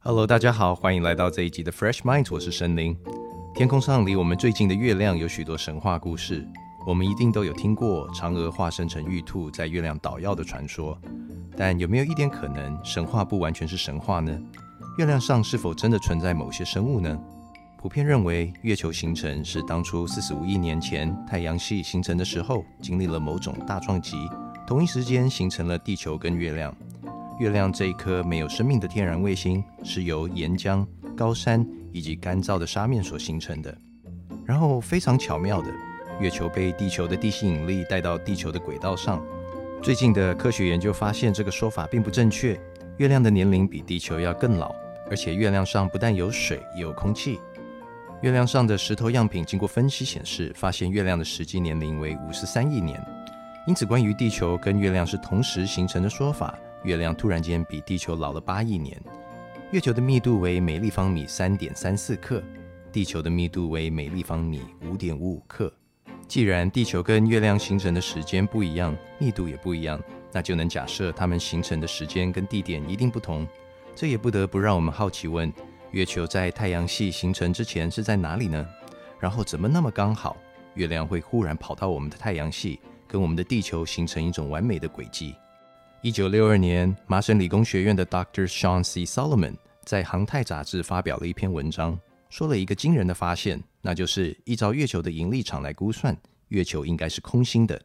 Hello，大家好，欢迎来到这一集的 Fresh Mind，我是神灵。天空上离我们最近的月亮有许多神话故事，我们一定都有听过嫦娥化身成玉兔在月亮捣药的传说。但有没有一点可能，神话不完全是神话呢？月亮上是否真的存在某些生物呢？普遍认为，月球形成是当初四十五亿年前太阳系形成的时候，经历了某种大撞击，同一时间形成了地球跟月亮。月亮这一颗没有生命的天然卫星，是由岩浆、高山以及干燥的沙面所形成的。然后非常巧妙的，月球被地球的地心引力带到地球的轨道上。最近的科学研究发现，这个说法并不正确。月亮的年龄比地球要更老，而且月亮上不但有水，也有空气。月亮上的石头样品经过分析显示，发现月亮的实际年龄为五十三亿年。因此，关于地球跟月亮是同时形成的说法。月亮突然间比地球老了八亿年。月球的密度为每立方米三点三四克，地球的密度为每立方米五点五五克。既然地球跟月亮形成的时间不一样，密度也不一样，那就能假设它们形成的时间跟地点一定不同。这也不得不让我们好奇问：月球在太阳系形成之前是在哪里呢？然后怎么那么刚好，月亮会忽然跑到我们的太阳系，跟我们的地球形成一种完美的轨迹？一九六二年，麻省理工学院的 Doctor Sean C. Solomon 在《航太》杂志发表了一篇文章，说了一个惊人的发现，那就是依照月球的引力场来估算，月球应该是空心的。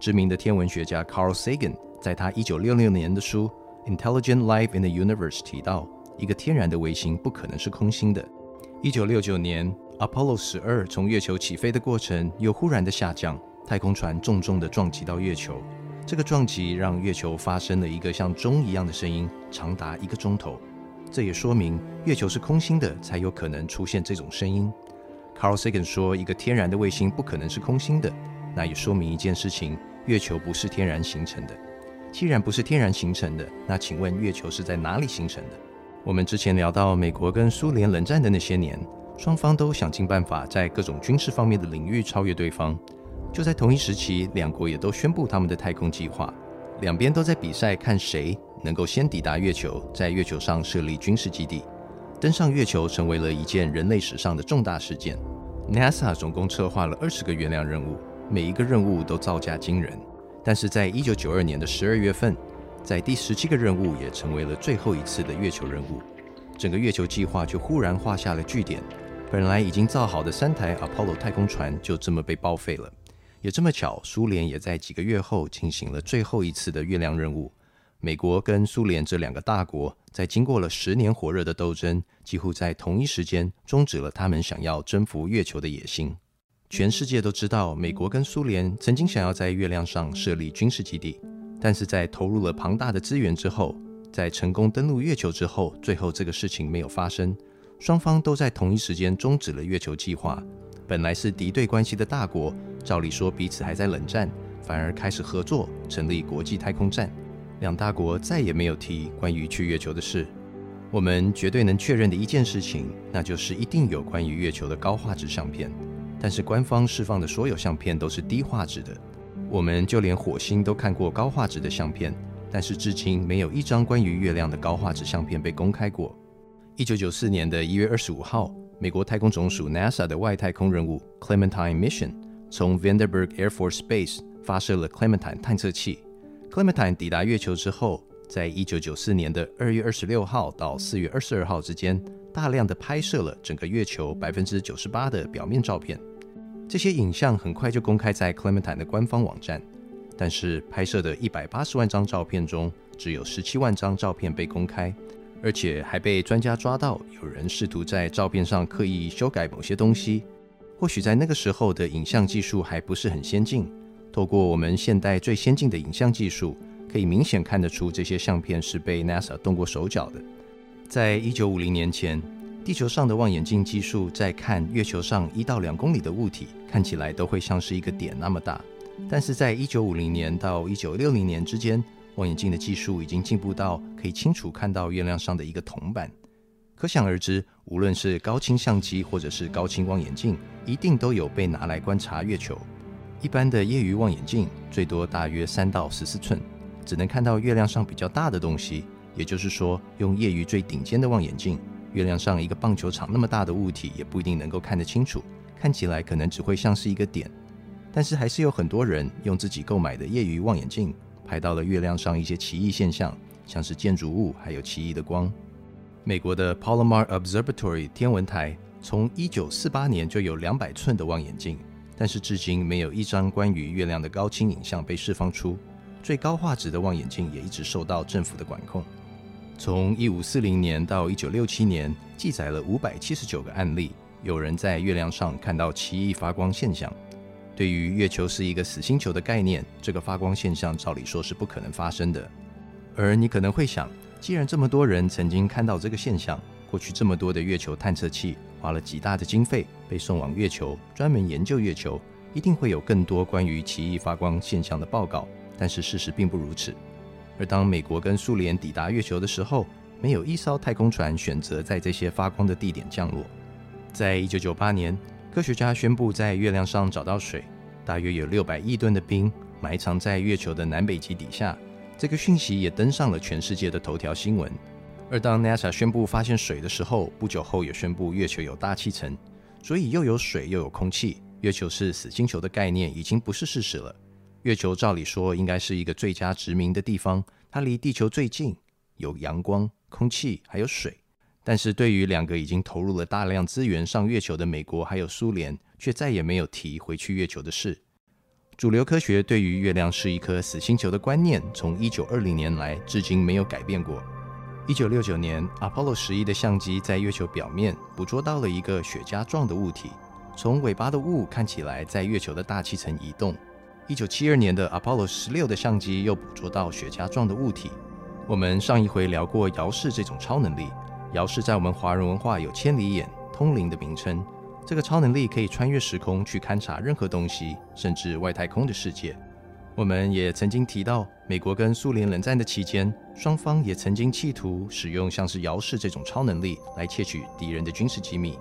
知名的天文学家 Carl Sagan 在他一九六六年的书《Intelligent Life in the Universe》提到，一个天然的卫星不可能是空心的。一九六九年，Apollo 十二从月球起飞的过程又忽然的下降，太空船重重的撞击到月球。这个撞击让月球发生了一个像钟一样的声音，长达一个钟头。这也说明月球是空心的，才有可能出现这种声音。Carl Sagan 说，一个天然的卫星不可能是空心的，那也说明一件事情：月球不是天然形成的。既然不是天然形成的，那请问月球是在哪里形成的？我们之前聊到美国跟苏联冷战的那些年，双方都想尽办法在各种军事方面的领域超越对方。就在同一时期，两国也都宣布他们的太空计划，两边都在比赛，看谁能够先抵达月球，在月球上设立军事基地。登上月球成为了一件人类史上的重大事件。NASA 总共策划了二十个月亮任务，每一个任务都造价惊人。但是在一九九二年的十二月份，在第十七个任务也成为了最后一次的月球任务，整个月球计划就忽然画下了句点。本来已经造好的三台 Apollo 太空船就这么被报废了。也这么巧，苏联也在几个月后进行了最后一次的月亮任务。美国跟苏联这两个大国，在经过了十年火热的斗争，几乎在同一时间终止了他们想要征服月球的野心。全世界都知道，美国跟苏联曾经想要在月亮上设立军事基地，但是在投入了庞大的资源之后，在成功登陆月球之后，最后这个事情没有发生。双方都在同一时间终止了月球计划。本来是敌对关系的大国，照理说彼此还在冷战，反而开始合作，成立国际太空站。两大国再也没有提关于去月球的事。我们绝对能确认的一件事情，那就是一定有关于月球的高画质相片。但是官方释放的所有相片都是低画质的。我们就连火星都看过高画质的相片，但是至今没有一张关于月亮的高画质相片被公开过。一九九四年的一月二十五号。美国太空总署 NASA 的外太空任务 Clementine Mission 从 Vandenberg Air Force Base 发射了 Clementine 探测器。Clementine 抵达月球之后，在一九九四年的二月二十六号到四月二十二号之间，大量的拍摄了整个月球百分之九十八的表面照片。这些影像很快就公开在 Clementine 的官方网站。但是拍摄的一百八十万张照片中，只有十七万张照片被公开。而且还被专家抓到，有人试图在照片上刻意修改某些东西。或许在那个时候的影像技术还不是很先进。透过我们现代最先进的影像技术，可以明显看得出这些相片是被 NASA 动过手脚的。在一九五零年前，地球上的望远镜技术在看月球上一到两公里的物体，看起来都会像是一个点那么大。但是在一九五零年到一九六零年之间，望远镜的技术已经进步到可以清楚看到月亮上的一个铜板，可想而知，无论是高清相机或者是高清望远镜，一定都有被拿来观察月球。一般的业余望远镜最多大约三到十四寸，只能看到月亮上比较大的东西，也就是说，用业余最顶尖的望远镜，月亮上一个棒球场那么大的物体也不一定能够看得清楚，看起来可能只会像是一个点。但是还是有很多人用自己购买的业余望远镜拍到了月亮上一些奇异现象，像是建筑物还有奇异的光。美国的 Palomar Observatory 天文台从1948年就有200寸的望远镜，但是至今没有一张关于月亮的高清影像被释放出。最高画质的望远镜也一直受到政府的管控。从1540年到1967年，记载了579个案例，有人在月亮上看到奇异发光现象。对于月球是一个死星球的概念，这个发光现象照理说是不可能发生的。而你可能会想，既然这么多人曾经看到这个现象，过去这么多的月球探测器花了极大的经费被送往月球，专门研究月球，一定会有更多关于奇异发光现象的报告。但是事实并不如此。而当美国跟苏联抵达月球的时候，没有一艘太空船选择在这些发光的地点降落。在一九九八年。科学家宣布在月亮上找到水，大约有六百亿吨的冰埋藏在月球的南北极底下。这个讯息也登上了全世界的头条新闻。而当 NASA 宣布发现水的时候，不久后也宣布月球有大气层，所以又有水又有空气，月球是死星球的概念已经不是事实了。月球照理说应该是一个最佳殖民的地方，它离地球最近，有阳光、空气还有水。但是对于两个已经投入了大量资源上月球的美国还有苏联，却再也没有提回去月球的事。主流科学对于月亮是一颗死星球的观念，从一九二零年来至今没有改变过。一九六九年，Apollo 十一的相机在月球表面捕捉到了一个雪茄状的物体，从尾巴的雾看起来在月球的大气层移动。一九七二年的 Apollo 十六的相机又捕捉到雪茄状的物体。我们上一回聊过遥视这种超能力。遥视在我们华人文化有千里眼、通灵的名称。这个超能力可以穿越时空去勘察任何东西，甚至外太空的世界。我们也曾经提到，美国跟苏联冷战的期间，双方也曾经企图使用像是遥视这种超能力来窃取敌人的军事机密。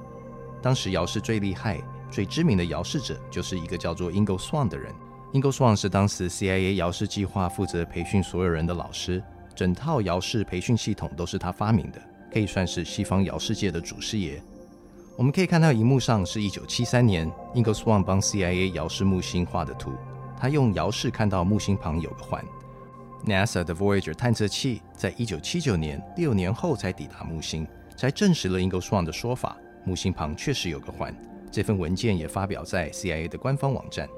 当时遥视最厉害、最知名的遥视者就是一个叫做 Ingo Swann 的人。Ingo Swann 是当时 CIA 遥视计划负责培训所有人的老师，整套遥视培训系统都是他发明的。可以算是西方遥视界的祖师爷。我们可以看到荧幕上是一九七三年，Ingo Swan 帮 CIA 遥视木星画的图。他用遥视看到木星旁有个环。NASA 的 Voyager 探测器在一九七九年六年后才抵达木星，才证实了 Ingo Swan 的说法，木星旁确实有个环。这份文件也发表在 CIA 的官方网站。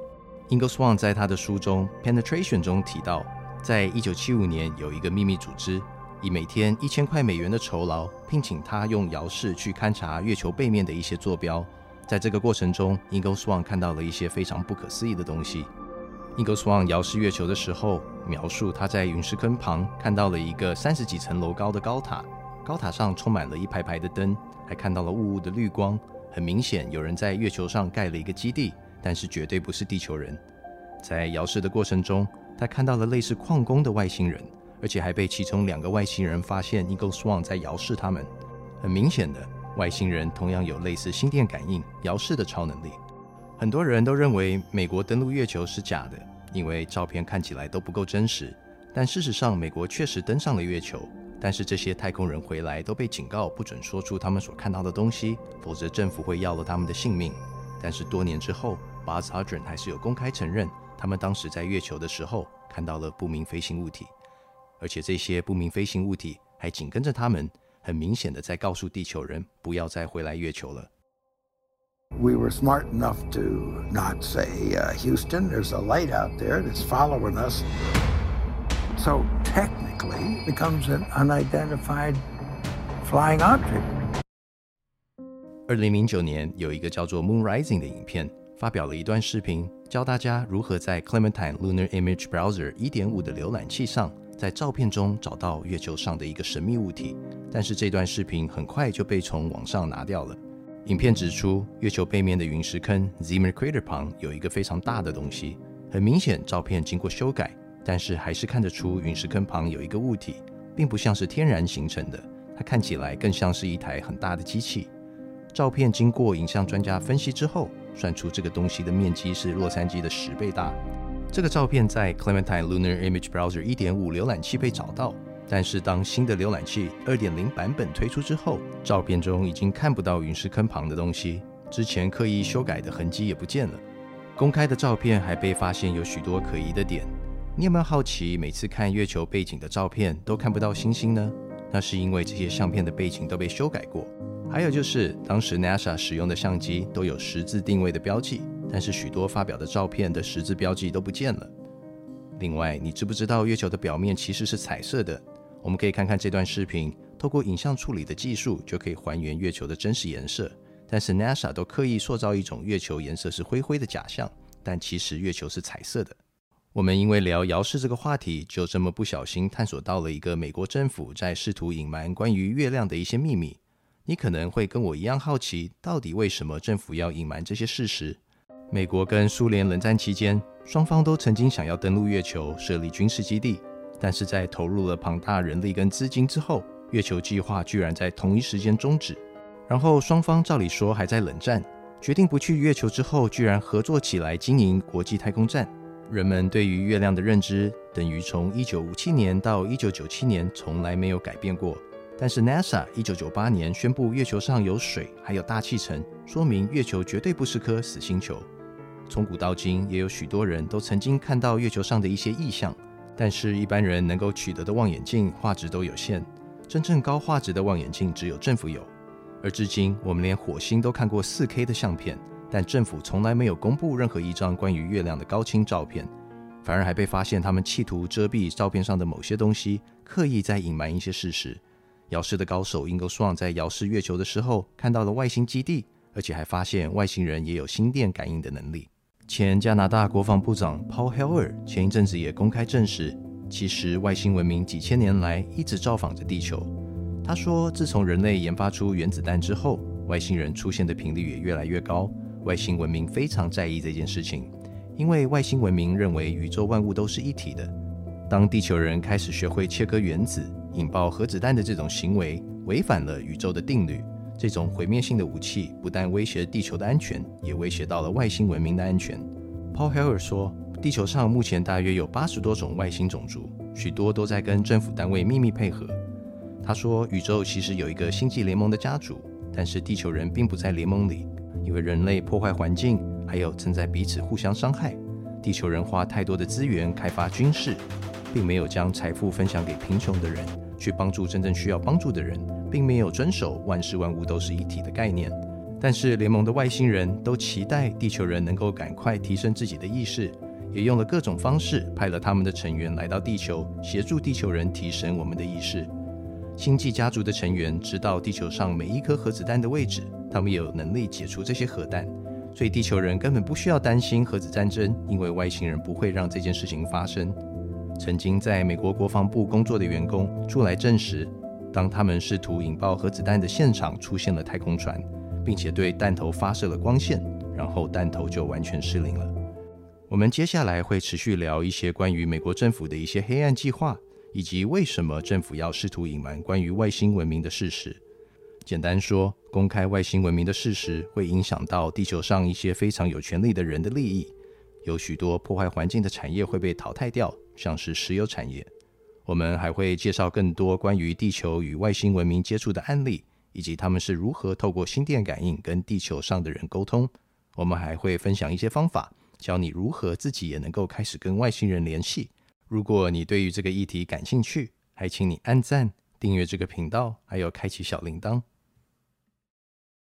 Ingo Swann 在他的书中《Penetration》中提到，在一九七五年有一个秘密组织。以每天一千块美元的酬劳，聘请他用遥视去勘察月球背面的一些坐标。在这个过程中，Ingo Swan 看到了一些非常不可思议的东西。Ingo Swan 遥视月球的时候，描述他在陨石坑旁看到了一个三十几层楼高的高塔，高塔上充满了一排排的灯，还看到了雾雾的绿光。很明显，有人在月球上盖了一个基地，但是绝对不是地球人。在遥视的过程中，他看到了类似矿工的外星人。而且还被其中两个外星人发现，Eagle Swan 在遥视他们。很明显的，外星人同样有类似心电感应、遥视的超能力。很多人都认为美国登陆月球是假的，因为照片看起来都不够真实。但事实上，美国确实登上了月球。但是这些太空人回来都被警告不准说出他们所看到的东西，否则政府会要了他们的性命。但是多年之后，Buzz Aldrin 还是有公开承认，他们当时在月球的时候看到了不明飞行物体。而且这些不明飞行物体还紧跟着他们，很明显的在告诉地球人不要再回来月球了。We were smart enough to not say, Houston, there's a light out there that's following us. So technically, becomes an unidentified flying object. 二零零九年，有一个叫做《Moon Rising》的影片，发表了一段视频，教大家如何在 Clementine Lunar Image Browser 一点五的浏览器上。 在照片中找到月球上的一个神秘物体，但是这段视频很快就被从网上拿掉了。影片指出，月球背面的陨石坑 Zimmer Crater 旁有一个非常大的东西。很明显，照片经过修改，但是还是看得出陨石坑旁有一个物体，并不像是天然形成的，它看起来更像是一台很大的机器。照片经过影像专家分析之后，算出这个东西的面积是洛杉矶的十倍大。这个照片在 Clementine Lunar Image Browser 1.5浏览器被找到，但是当新的浏览器二点零版本推出之后，照片中已经看不到陨石坑旁的东西，之前刻意修改的痕迹也不见了。公开的照片还被发现有许多可疑的点。你有没有好奇，每次看月球背景的照片都看不到星星呢？那是因为这些相片的背景都被修改过。还有就是，当时 NASA 使用的相机都有十字定位的标记，但是许多发表的照片的十字标记都不见了。另外，你知不知道月球的表面其实是彩色的？我们可以看看这段视频，透过影像处理的技术就可以还原月球的真实颜色。但是 NASA 都刻意塑造一种月球颜色是灰灰的假象，但其实月球是彩色的。我们因为聊遥视这个话题，就这么不小心探索到了一个美国政府在试图隐瞒关于月亮的一些秘密。你可能会跟我一样好奇，到底为什么政府要隐瞒这些事实？美国跟苏联冷战期间，双方都曾经想要登陆月球，设立军事基地，但是在投入了庞大人力跟资金之后，月球计划居然在同一时间终止。然后双方照理说还在冷战，决定不去月球之后，居然合作起来经营国际太空站。人们对于月亮的认知，等于从一九五七年到一九九七年从来没有改变过。但是 NASA 一九九八年宣布月球上有水，还有大气层，说明月球绝对不是颗死星球。从古到今，也有许多人都曾经看到月球上的一些异象，但是一般人能够取得的望远镜画质都有限，真正高画质的望远镜只有政府有。而至今，我们连火星都看过 4K 的相片。但政府从来没有公布任何一张关于月亮的高清照片，反而还被发现他们企图遮蔽照片上的某些东西，刻意在隐瞒一些事实。遥视的高手 i n g o s w a n 在遥视月球的时候看到了外星基地，而且还发现外星人也有心电感应的能力。前加拿大国防部长 Paul Heller 前一阵子也公开证实，其实外星文明几千年来一直造访着地球。他说，自从人类研发出原子弹之后，外星人出现的频率也越来越高。外星文明非常在意这件事情，因为外星文明认为宇宙万物都是一体的。当地球人开始学会切割原子、引爆核子弹的这种行为，违反了宇宙的定律。这种毁灭性的武器不但威胁地球的安全，也威胁到了外星文明的安全。Paul Heller 说，地球上目前大约有八十多种外星种族，许多都在跟政府单位秘密配合。他说，宇宙其实有一个星际联盟的家族，但是地球人并不在联盟里。因为人类破坏环境，还有正在彼此互相伤害。地球人花太多的资源开发军事，并没有将财富分享给贫穷的人，去帮助真正需要帮助的人，并没有遵守万事万物都是一体的概念。但是联盟的外星人都期待地球人能够赶快提升自己的意识，也用了各种方式派了他们的成员来到地球，协助地球人提升我们的意识。星际家族的成员知道地球上每一颗核子弹的位置。他们有能力解除这些核弹，所以地球人根本不需要担心核子战争，因为外星人不会让这件事情发生。曾经在美国国防部工作的员工出来证实，当他们试图引爆核子弹的现场出现了太空船，并且对弹头发射了光线，然后弹头就完全失灵了。我们接下来会持续聊一些关于美国政府的一些黑暗计划，以及为什么政府要试图隐瞒关于外星文明的事实。简单说，公开外星文明的事实会影响到地球上一些非常有权力的人的利益，有许多破坏环境的产业会被淘汰掉，像是石油产业。我们还会介绍更多关于地球与外星文明接触的案例，以及他们是如何透过心电感应跟地球上的人沟通。我们还会分享一些方法，教你如何自己也能够开始跟外星人联系。如果你对于这个议题感兴趣，还请你按赞、订阅这个频道，还有开启小铃铛。